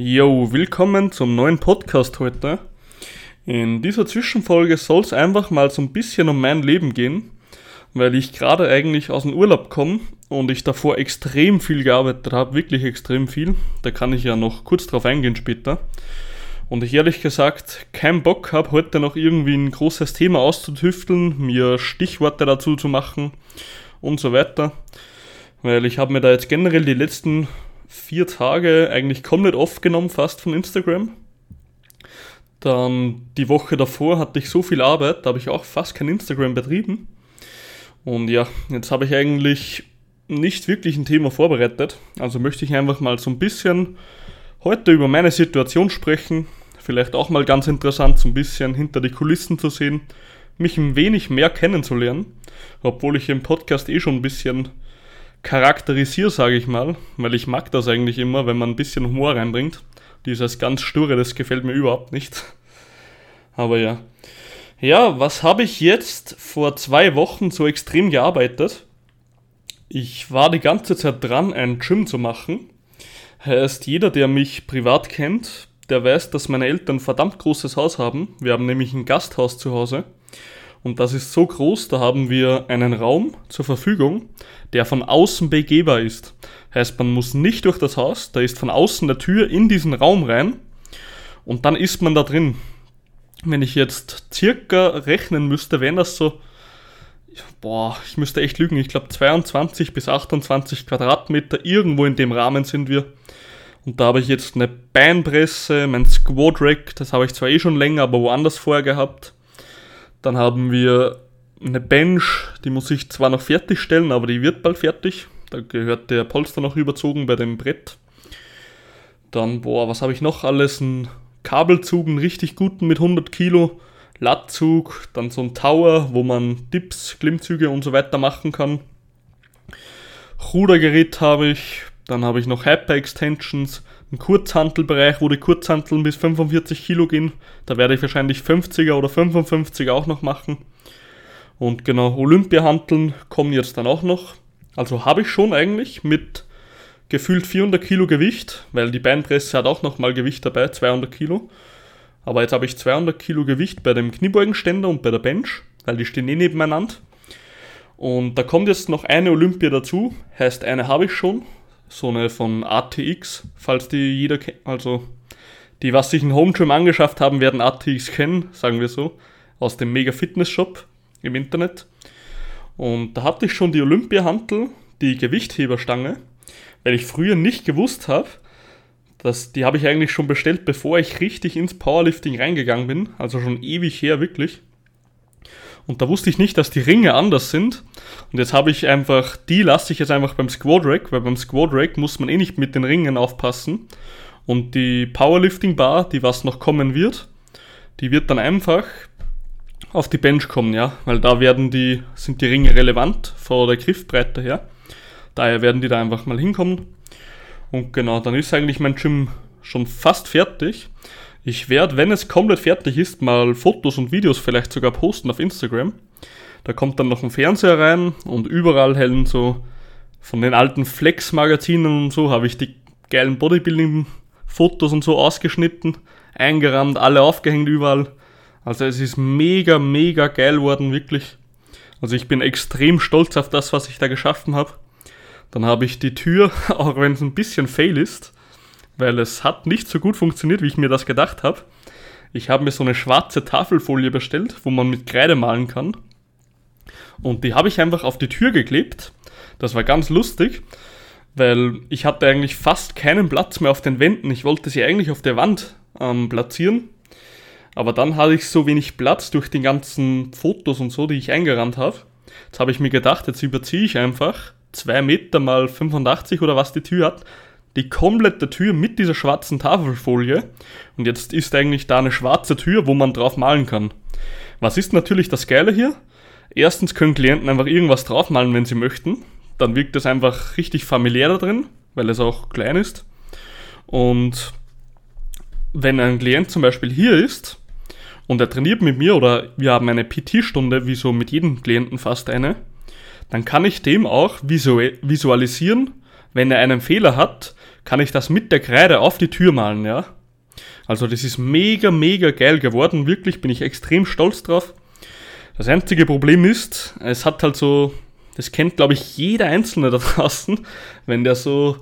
Yo, willkommen zum neuen Podcast heute. In dieser Zwischenfolge soll es einfach mal so ein bisschen um mein Leben gehen, weil ich gerade eigentlich aus dem Urlaub komme und ich davor extrem viel gearbeitet habe, wirklich extrem viel. Da kann ich ja noch kurz drauf eingehen später. Und ich ehrlich gesagt keinen Bock habe, heute noch irgendwie ein großes Thema auszutüfteln, mir Stichworte dazu zu machen und so weiter. Weil ich habe mir da jetzt generell die letzten vier Tage eigentlich komplett aufgenommen, fast von Instagram. Dann die Woche davor hatte ich so viel Arbeit, da habe ich auch fast kein Instagram betrieben. Und ja, jetzt habe ich eigentlich nicht wirklich ein Thema vorbereitet. Also möchte ich einfach mal so ein bisschen heute über meine Situation sprechen. Vielleicht auch mal ganz interessant, so ein bisschen hinter die Kulissen zu sehen, mich ein wenig mehr kennenzulernen. Obwohl ich im Podcast eh schon ein bisschen charakterisiere, sage ich mal, weil ich mag das eigentlich immer, wenn man ein bisschen Humor reinbringt. Dieses ganz sture, das gefällt mir überhaupt nicht. Aber ja. Ja, was habe ich jetzt vor zwei Wochen so extrem gearbeitet? Ich war die ganze Zeit dran, ein Gym zu machen. Heißt, jeder, der mich privat kennt, der weiß, dass meine Eltern ein verdammt großes Haus haben. Wir haben nämlich ein Gasthaus zu Hause. Und das ist so groß, da haben wir einen Raum zur Verfügung, der von außen begehbar ist. Heißt, man muss nicht durch das Haus, da ist von außen der Tür in diesen Raum rein und dann ist man da drin. Wenn ich jetzt circa rechnen müsste, wären das so, boah, ich müsste echt lügen, ich glaube 22 bis 28 Quadratmeter, irgendwo in dem Rahmen sind wir. Und da habe ich jetzt eine Beinpresse, mein Squat Rack, das habe ich zwar eh schon länger, aber woanders vorher gehabt. Dann haben wir eine Bench, die muss ich zwar noch fertigstellen, aber die wird bald fertig. Da gehört der Polster noch überzogen bei dem Brett. Dann, boah, was habe ich noch alles? Ein Kabelzug, einen richtig guten mit 100 Kilo. Lattzug, dann so ein Tower, wo man Dips, Klimmzüge und so weiter machen kann. Rudergerät habe ich, dann habe ich noch Hyper-Extensions, einen Kurzhantelbereich, wo die Kurzhanteln bis 45 Kilo gehen. Da werde ich wahrscheinlich 50er oder 55er auch noch machen. Und genau, Olympiahanteln kommen jetzt dann auch noch. Also habe ich schon eigentlich mit gefühlt 400 Kilo Gewicht, weil die Beinpresse hat auch nochmal Gewicht dabei, 200 Kilo. Aber jetzt habe ich 200 Kilo Gewicht bei dem Kniebeugenständer und bei der Bench, weil die stehen eh nebeneinander. Und da kommt jetzt noch eine Olympia dazu, heißt eine habe ich schon, so eine von ATX, falls die jeder kennt, also die, was sich ein Home Gym angeschafft haben, werden ATX kennen, sagen wir so, aus dem Mega Fitness Shop im Internet. Und da hatte ich schon die Olympia-Hantel, die Gewichtheberstange, weil ich früher nicht gewusst habe, dass die habe ich eigentlich schon bestellt, bevor ich richtig ins Powerlifting reingegangen bin, also schon ewig her wirklich. Und da wusste ich nicht, dass die Ringe anders sind. Und jetzt habe ich einfach, die lasse ich jetzt einfach beim Squad Rack, weil beim Squad Rack muss man eh nicht mit den Ringen aufpassen. Und die Powerlifting Bar, die was noch kommen wird, die wird dann einfach auf die Bench kommen, ja, weil da werden die, sind die Ringe relevant vor der Griffbreite her. Daher werden die da einfach mal hinkommen. Und genau, dann ist eigentlich mein Gym schon fast fertig. Ich werde, wenn es komplett fertig ist, mal Fotos und Videos vielleicht sogar posten auf Instagram. Da kommt dann noch ein Fernseher rein und überall hellen so von den alten Flex-Magazinen und so habe ich die geilen Bodybuilding-Fotos und so ausgeschnitten, eingerahmt, alle aufgehängt überall. Also es ist mega, mega geil worden, wirklich. Also ich bin extrem stolz auf das, was ich da geschaffen habe. Dann habe ich die Tür, auch wenn es ein bisschen fail ist, weil es hat nicht so gut funktioniert, wie ich mir das gedacht habe. Ich habe mir so eine schwarze Tafelfolie bestellt, wo man mit Kreide malen kann. Und die habe ich einfach auf die Tür geklebt. Das war ganz lustig, weil ich hatte eigentlich fast keinen Platz mehr auf den Wänden. Ich wollte sie eigentlich auf der Wand ähm, platzieren, aber dann hatte ich so wenig Platz durch die ganzen Fotos und so, die ich eingerannt habe. Jetzt habe ich mir gedacht, jetzt überziehe ich einfach 2 Meter mal 85 oder was die Tür hat, die komplette Tür mit dieser schwarzen Tafelfolie. Und jetzt ist eigentlich da eine schwarze Tür, wo man drauf malen kann. Was ist natürlich das Geile hier? Erstens können Klienten einfach irgendwas draufmalen, wenn sie möchten. Dann wirkt es einfach richtig familiär da drin, weil es auch klein ist. Und wenn ein Klient zum Beispiel hier ist und er trainiert mit mir oder wir haben eine PT-Stunde, wie so mit jedem Klienten fast eine, dann kann ich dem auch visualisieren, wenn er einen Fehler hat, kann ich das mit der Kreide auf die Tür malen, ja. Also das ist mega, mega geil geworden. Wirklich bin ich extrem stolz drauf. Das einzige Problem ist, es hat halt so, das kennt glaube ich jeder Einzelne da draußen, wenn der so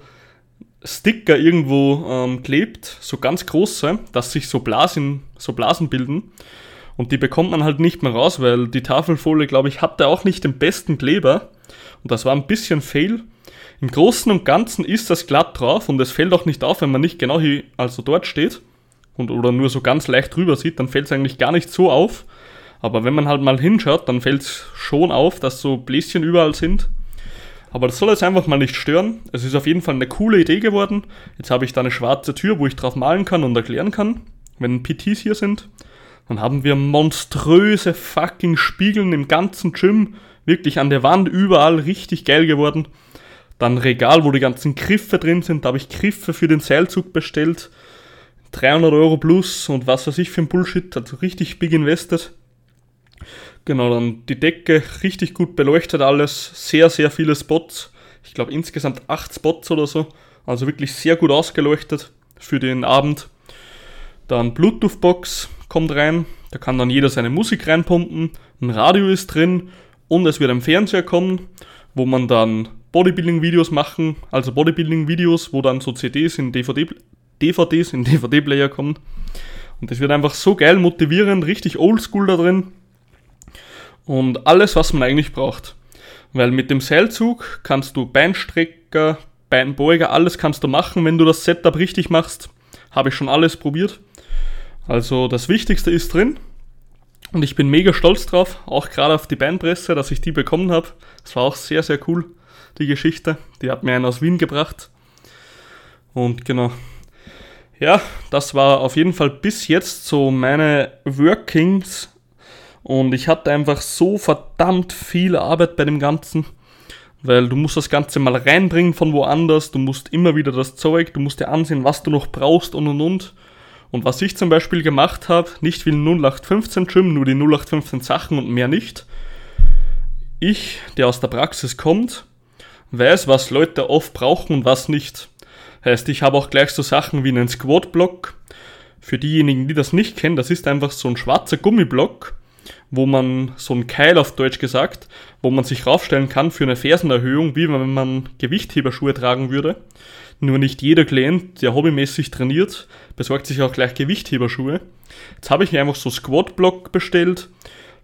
Sticker irgendwo ähm, klebt, so ganz große, dass sich so Blasen, so Blasen bilden. Und die bekommt man halt nicht mehr raus, weil die Tafelfolie, glaube ich, hatte auch nicht den besten Kleber. Und das war ein bisschen fail. Im Großen und Ganzen ist das glatt drauf und es fällt auch nicht auf, wenn man nicht genau hier, also dort steht und oder nur so ganz leicht drüber sieht, dann fällt es eigentlich gar nicht so auf. Aber wenn man halt mal hinschaut, dann fällt es schon auf, dass so Bläschen überall sind. Aber das soll jetzt einfach mal nicht stören. Es ist auf jeden Fall eine coole Idee geworden. Jetzt habe ich da eine schwarze Tür, wo ich drauf malen kann und erklären kann, wenn PTs hier sind. Dann haben wir monströse fucking Spiegeln im ganzen Gym. Wirklich an der Wand überall richtig geil geworden. Dann Regal, wo die ganzen Griffe drin sind. Da habe ich Griffe für den Seilzug bestellt. 300 Euro plus und was weiß ich für ein Bullshit. Also richtig big invested. Genau, dann die Decke richtig gut beleuchtet alles. Sehr, sehr viele Spots. Ich glaube insgesamt 8 Spots oder so. Also wirklich sehr gut ausgeleuchtet für den Abend. Dann Bluetooth-Box kommt rein. Da kann dann jeder seine Musik reinpumpen. Ein Radio ist drin und es wird ein Fernseher kommen, wo man dann Bodybuilding-Videos machen, also Bodybuilding-Videos, wo dann so CDs in DVD, DVDs in DVD-Player kommen. Und das wird einfach so geil motivierend, richtig oldschool da drin. Und alles, was man eigentlich braucht. Weil mit dem Seilzug kannst du Beinstrecker, Beinbeuger, alles kannst du machen, wenn du das Setup richtig machst. Habe ich schon alles probiert. Also das Wichtigste ist drin. Und ich bin mega stolz drauf, auch gerade auf die Beinpresse, dass ich die bekommen habe. Das war auch sehr, sehr cool, die Geschichte. Die hat mir einen aus Wien gebracht. Und genau. Ja, das war auf jeden Fall bis jetzt so meine Workings. Und ich hatte einfach so verdammt viel Arbeit bei dem Ganzen. Weil du musst das Ganze mal reinbringen von woanders, du musst immer wieder das Zeug, du musst dir ansehen, was du noch brauchst und und und. Und was ich zum Beispiel gemacht habe, nicht wie ein 0815 Gym, nur die 0815 Sachen und mehr nicht. Ich, der aus der Praxis kommt, weiß, was Leute oft brauchen und was nicht. Heißt, ich habe auch gleich so Sachen wie einen Squat-Block. Für diejenigen, die das nicht kennen, das ist einfach so ein schwarzer Gummiblock, wo man so ein Keil auf Deutsch gesagt, wo man sich raufstellen kann für eine Fersenerhöhung, wie wenn man Gewichtheberschuhe tragen würde. Nur nicht jeder Klient, der hobbymäßig trainiert, besorgt sich auch gleich Gewichtheberschuhe. Jetzt habe ich mir einfach so Squat-Block bestellt.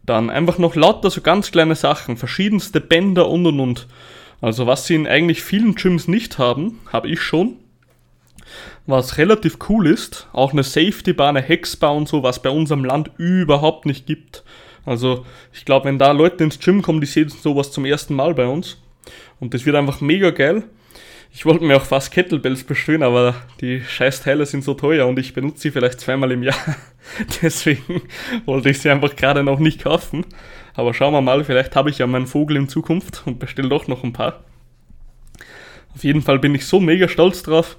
Dann einfach noch lauter so ganz kleine Sachen, verschiedenste Bänder und und und. Also was sie in eigentlich vielen Gyms nicht haben, habe ich schon. Was relativ cool ist, auch eine Safety Bar, eine Hexbar und so, was bei uns am Land überhaupt nicht gibt. Also ich glaube, wenn da Leute ins Gym kommen, die sehen sowas zum ersten Mal bei uns. Und das wird einfach mega geil. Ich wollte mir auch fast Kettlebells bestellen, aber die Scheißteile sind so teuer und ich benutze sie vielleicht zweimal im Jahr. Deswegen wollte ich sie einfach gerade noch nicht kaufen. Aber schauen wir mal, vielleicht habe ich ja meinen Vogel in Zukunft und bestelle doch noch ein paar. Auf jeden Fall bin ich so mega stolz drauf.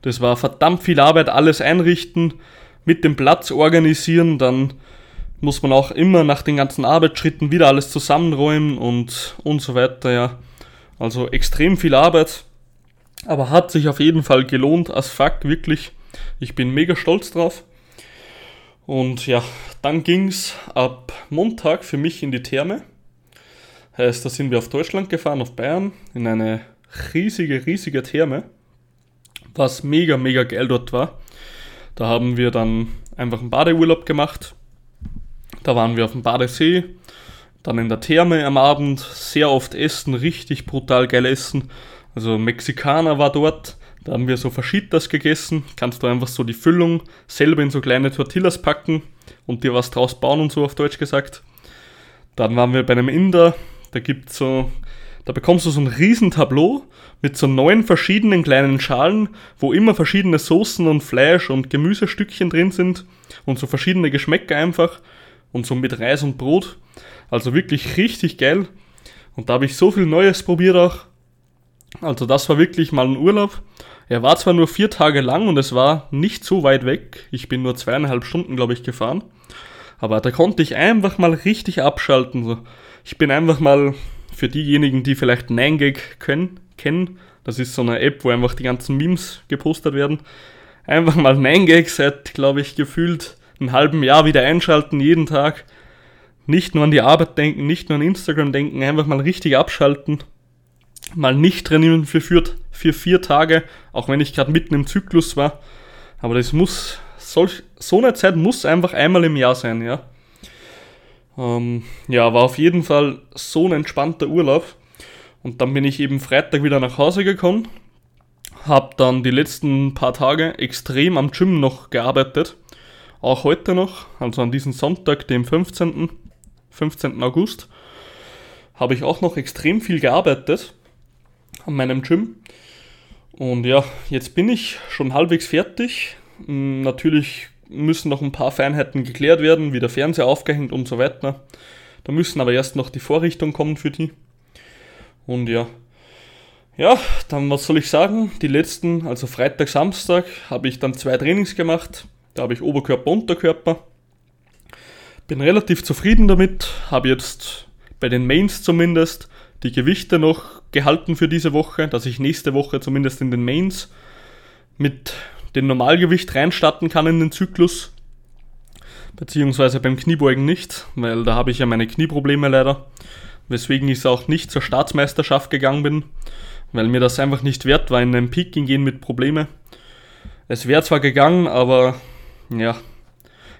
Das war verdammt viel Arbeit, alles einrichten, mit dem Platz organisieren, dann muss man auch immer nach den ganzen Arbeitsschritten wieder alles zusammenräumen und, und so weiter, ja. Also extrem viel Arbeit. Aber hat sich auf jeden Fall gelohnt, als fuck, wirklich. Ich bin mega stolz drauf. Und ja, dann ging's ab Montag für mich in die Therme. Heißt, da sind wir auf Deutschland gefahren, auf Bayern, in eine riesige, riesige Therme. Was mega, mega geil dort war. Da haben wir dann einfach einen Badeurlaub gemacht. Da waren wir auf dem Badesee, dann in der Therme am Abend, sehr oft essen, richtig brutal geil essen. Also Mexikaner war dort, da haben wir so Faschitas gegessen. Kannst du einfach so die Füllung selber in so kleine Tortillas packen und dir was draus bauen und so auf Deutsch gesagt. Dann waren wir bei einem Inder, da gibt's so, da bekommst du so ein riesen Tableau mit so neun verschiedenen kleinen Schalen, wo immer verschiedene Soßen und Fleisch und Gemüsestückchen drin sind und so verschiedene Geschmäcker einfach und so mit Reis und Brot. Also wirklich richtig geil. Und da habe ich so viel Neues probiert auch. Also das war wirklich mal ein Urlaub. Er war zwar nur vier Tage lang und es war nicht so weit weg. Ich bin nur zweieinhalb Stunden, glaube ich, gefahren. Aber da konnte ich einfach mal richtig abschalten. Ich bin einfach mal für diejenigen, die vielleicht 9gag können, kennen, Das ist so eine App, wo einfach die ganzen Memes gepostet werden. Einfach mal 9gag seit, glaube ich, gefühlt einem halben Jahr wieder einschalten, jeden Tag. Nicht nur an die Arbeit denken, nicht nur an Instagram denken, einfach mal richtig abschalten. Mal nicht trainieren für, für, für vier Tage, auch wenn ich gerade mitten im Zyklus war. Aber das muss, solch, so eine Zeit muss einfach einmal im Jahr sein, ja. Ähm, ja, war auf jeden Fall so ein entspannter Urlaub. Und dann bin ich eben Freitag wieder nach Hause gekommen, habe dann die letzten paar Tage extrem am Gym noch gearbeitet. Auch heute noch, also an diesem Sonntag, dem 15. 15. August, habe ich auch noch extrem viel gearbeitet an meinem Gym. Und ja, jetzt bin ich schon halbwegs fertig. Hm, natürlich müssen noch ein paar Feinheiten geklärt werden, wie der Fernseher aufgehängt und so weiter. Da müssen aber erst noch die Vorrichtungen kommen für die. Und ja. Ja, dann was soll ich sagen? Die letzten, also Freitag, Samstag, habe ich dann zwei Trainings gemacht. Da habe ich Oberkörper, Unterkörper. Bin relativ zufrieden damit. Habe jetzt bei den Mains zumindest die Gewichte noch gehalten für diese Woche, dass ich nächste Woche zumindest in den Mains mit dem Normalgewicht reinstarten kann in den Zyklus. Beziehungsweise beim Kniebeugen nicht, weil da habe ich ja meine Knieprobleme leider. Weswegen ich auch nicht zur Staatsmeisterschaft gegangen bin, weil mir das einfach nicht wert war, in einen Peking gehen mit Probleme. Es wäre zwar gegangen, aber ja.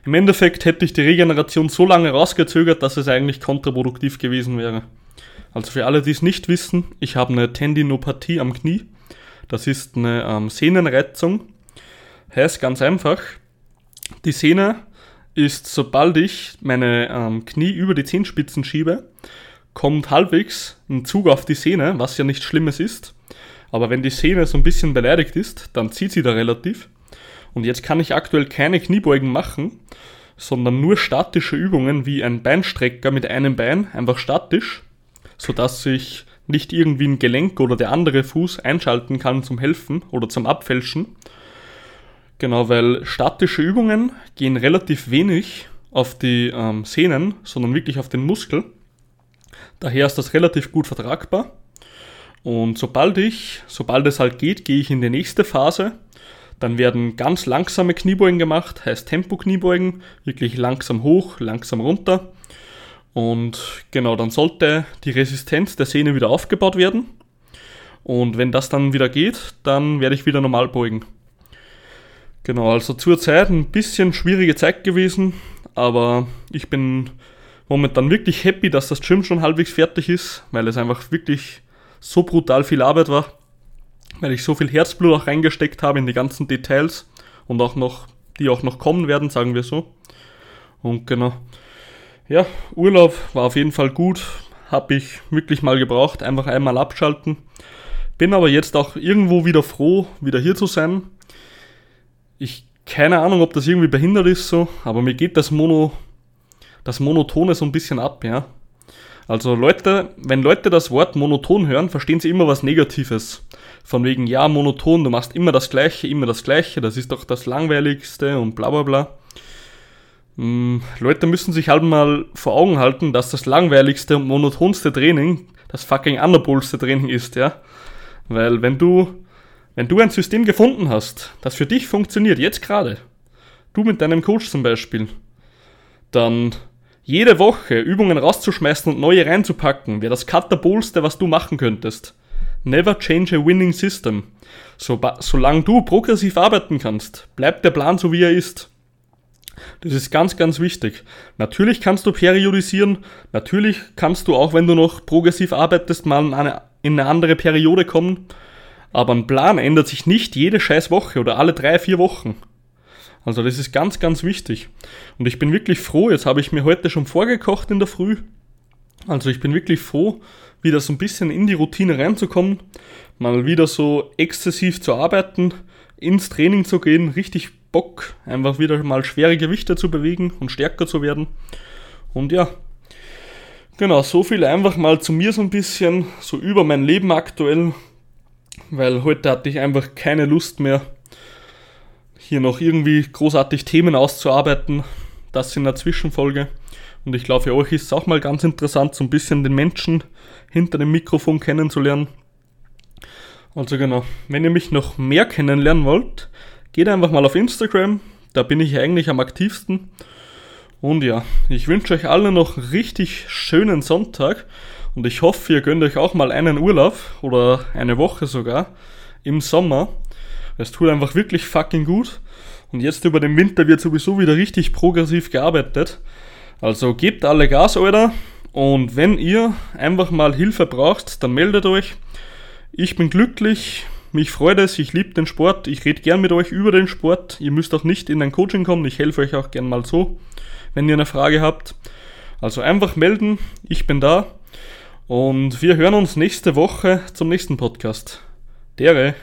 Im Endeffekt hätte ich die Regeneration so lange rausgezögert, dass es eigentlich kontraproduktiv gewesen wäre. Also für alle, die es nicht wissen, ich habe eine Tendinopathie am Knie. Das ist eine ähm, Sehnenreizung Heißt ganz einfach, die Sehne ist, sobald ich meine ähm, Knie über die Zehenspitzen schiebe, kommt halbwegs ein Zug auf die Sehne, was ja nichts Schlimmes ist. Aber wenn die Sehne so ein bisschen beleidigt ist, dann zieht sie da relativ. Und jetzt kann ich aktuell keine Kniebeugen machen, sondern nur statische Übungen wie ein Beinstrecker mit einem Bein, einfach statisch, sodass ich nicht irgendwie ein Gelenk oder der andere Fuß einschalten kann zum Helfen oder zum Abfälschen, Genau, weil statische Übungen gehen relativ wenig auf die ähm, Sehnen, sondern wirklich auf den Muskel. Daher ist das relativ gut vertragbar. Und sobald ich, sobald es halt geht, gehe ich in die nächste Phase. Dann werden ganz langsame Kniebeugen gemacht, heißt Tempo-Kniebeugen, wirklich langsam hoch, langsam runter. Und genau, dann sollte die Resistenz der Sehne wieder aufgebaut werden. Und wenn das dann wieder geht, dann werde ich wieder normal beugen. Genau, also zur Zeit ein bisschen schwierige Zeit gewesen, aber ich bin momentan wirklich happy, dass das Gym schon halbwegs fertig ist, weil es einfach wirklich so brutal viel Arbeit war, weil ich so viel Herzblut auch reingesteckt habe in die ganzen Details und auch noch, die auch noch kommen werden, sagen wir so. Und genau. Ja, Urlaub war auf jeden Fall gut, habe ich wirklich mal gebraucht, einfach einmal abschalten. Bin aber jetzt auch irgendwo wieder froh, wieder hier zu sein, ich keine Ahnung, ob das irgendwie behindert ist so, aber mir geht das Mono, das Monotone so ein bisschen ab, ja. Also Leute, wenn Leute das Wort monoton hören, verstehen sie immer was Negatives. Von wegen, ja, monoton, du machst immer das Gleiche, immer das Gleiche, das ist doch das Langweiligste und bla bla bla. Hm, Leute müssen sich halt mal vor Augen halten, dass das langweiligste und monotonste Training das fucking anabolste Training ist, ja. Weil wenn du wenn du ein System gefunden hast, das für dich funktioniert, jetzt gerade, du mit deinem Coach zum Beispiel, dann jede Woche Übungen rauszuschmeißen und neue reinzupacken, wäre das Katabolste, was du machen könntest. Never change a winning system. So, solange du progressiv arbeiten kannst, bleibt der Plan so wie er ist. Das ist ganz, ganz wichtig. Natürlich kannst du periodisieren, natürlich kannst du auch, wenn du noch progressiv arbeitest, mal in eine, in eine andere Periode kommen aber ein Plan ändert sich nicht jede scheiß Woche oder alle drei, vier Wochen. Also das ist ganz, ganz wichtig. Und ich bin wirklich froh, jetzt habe ich mir heute schon vorgekocht in der Früh. Also ich bin wirklich froh, wieder so ein bisschen in die Routine reinzukommen, mal wieder so exzessiv zu arbeiten, ins Training zu gehen, richtig Bock, einfach wieder mal schwere Gewichte zu bewegen und stärker zu werden. Und ja, genau, so viel einfach mal zu mir so ein bisschen, so über mein Leben aktuell, weil heute hatte ich einfach keine Lust mehr, hier noch irgendwie großartig Themen auszuarbeiten. Das in der Zwischenfolge. Und ich glaube, für euch ist es auch mal ganz interessant, so ein bisschen den Menschen hinter dem Mikrofon kennenzulernen. Also genau, wenn ihr mich noch mehr kennenlernen wollt, geht einfach mal auf Instagram, da bin ich eigentlich am aktivsten. Und ja, ich wünsche euch alle noch einen richtig schönen Sonntag und ich hoffe, ihr gönnt euch auch mal einen Urlaub oder eine Woche sogar im Sommer. Es tut einfach wirklich fucking gut. Und jetzt über den Winter wird sowieso wieder richtig progressiv gearbeitet. Also gebt alle Gas, Alter. Und wenn ihr einfach mal Hilfe braucht, dann meldet euch. Ich bin glücklich, mich freut es, ich liebe den Sport, ich rede gern mit euch über den Sport. Ihr müsst auch nicht in ein Coaching kommen, ich helfe euch auch gern mal so, wenn ihr eine Frage habt. Also einfach melden, ich bin da. Und wir hören uns nächste Woche zum nächsten Podcast. Dere.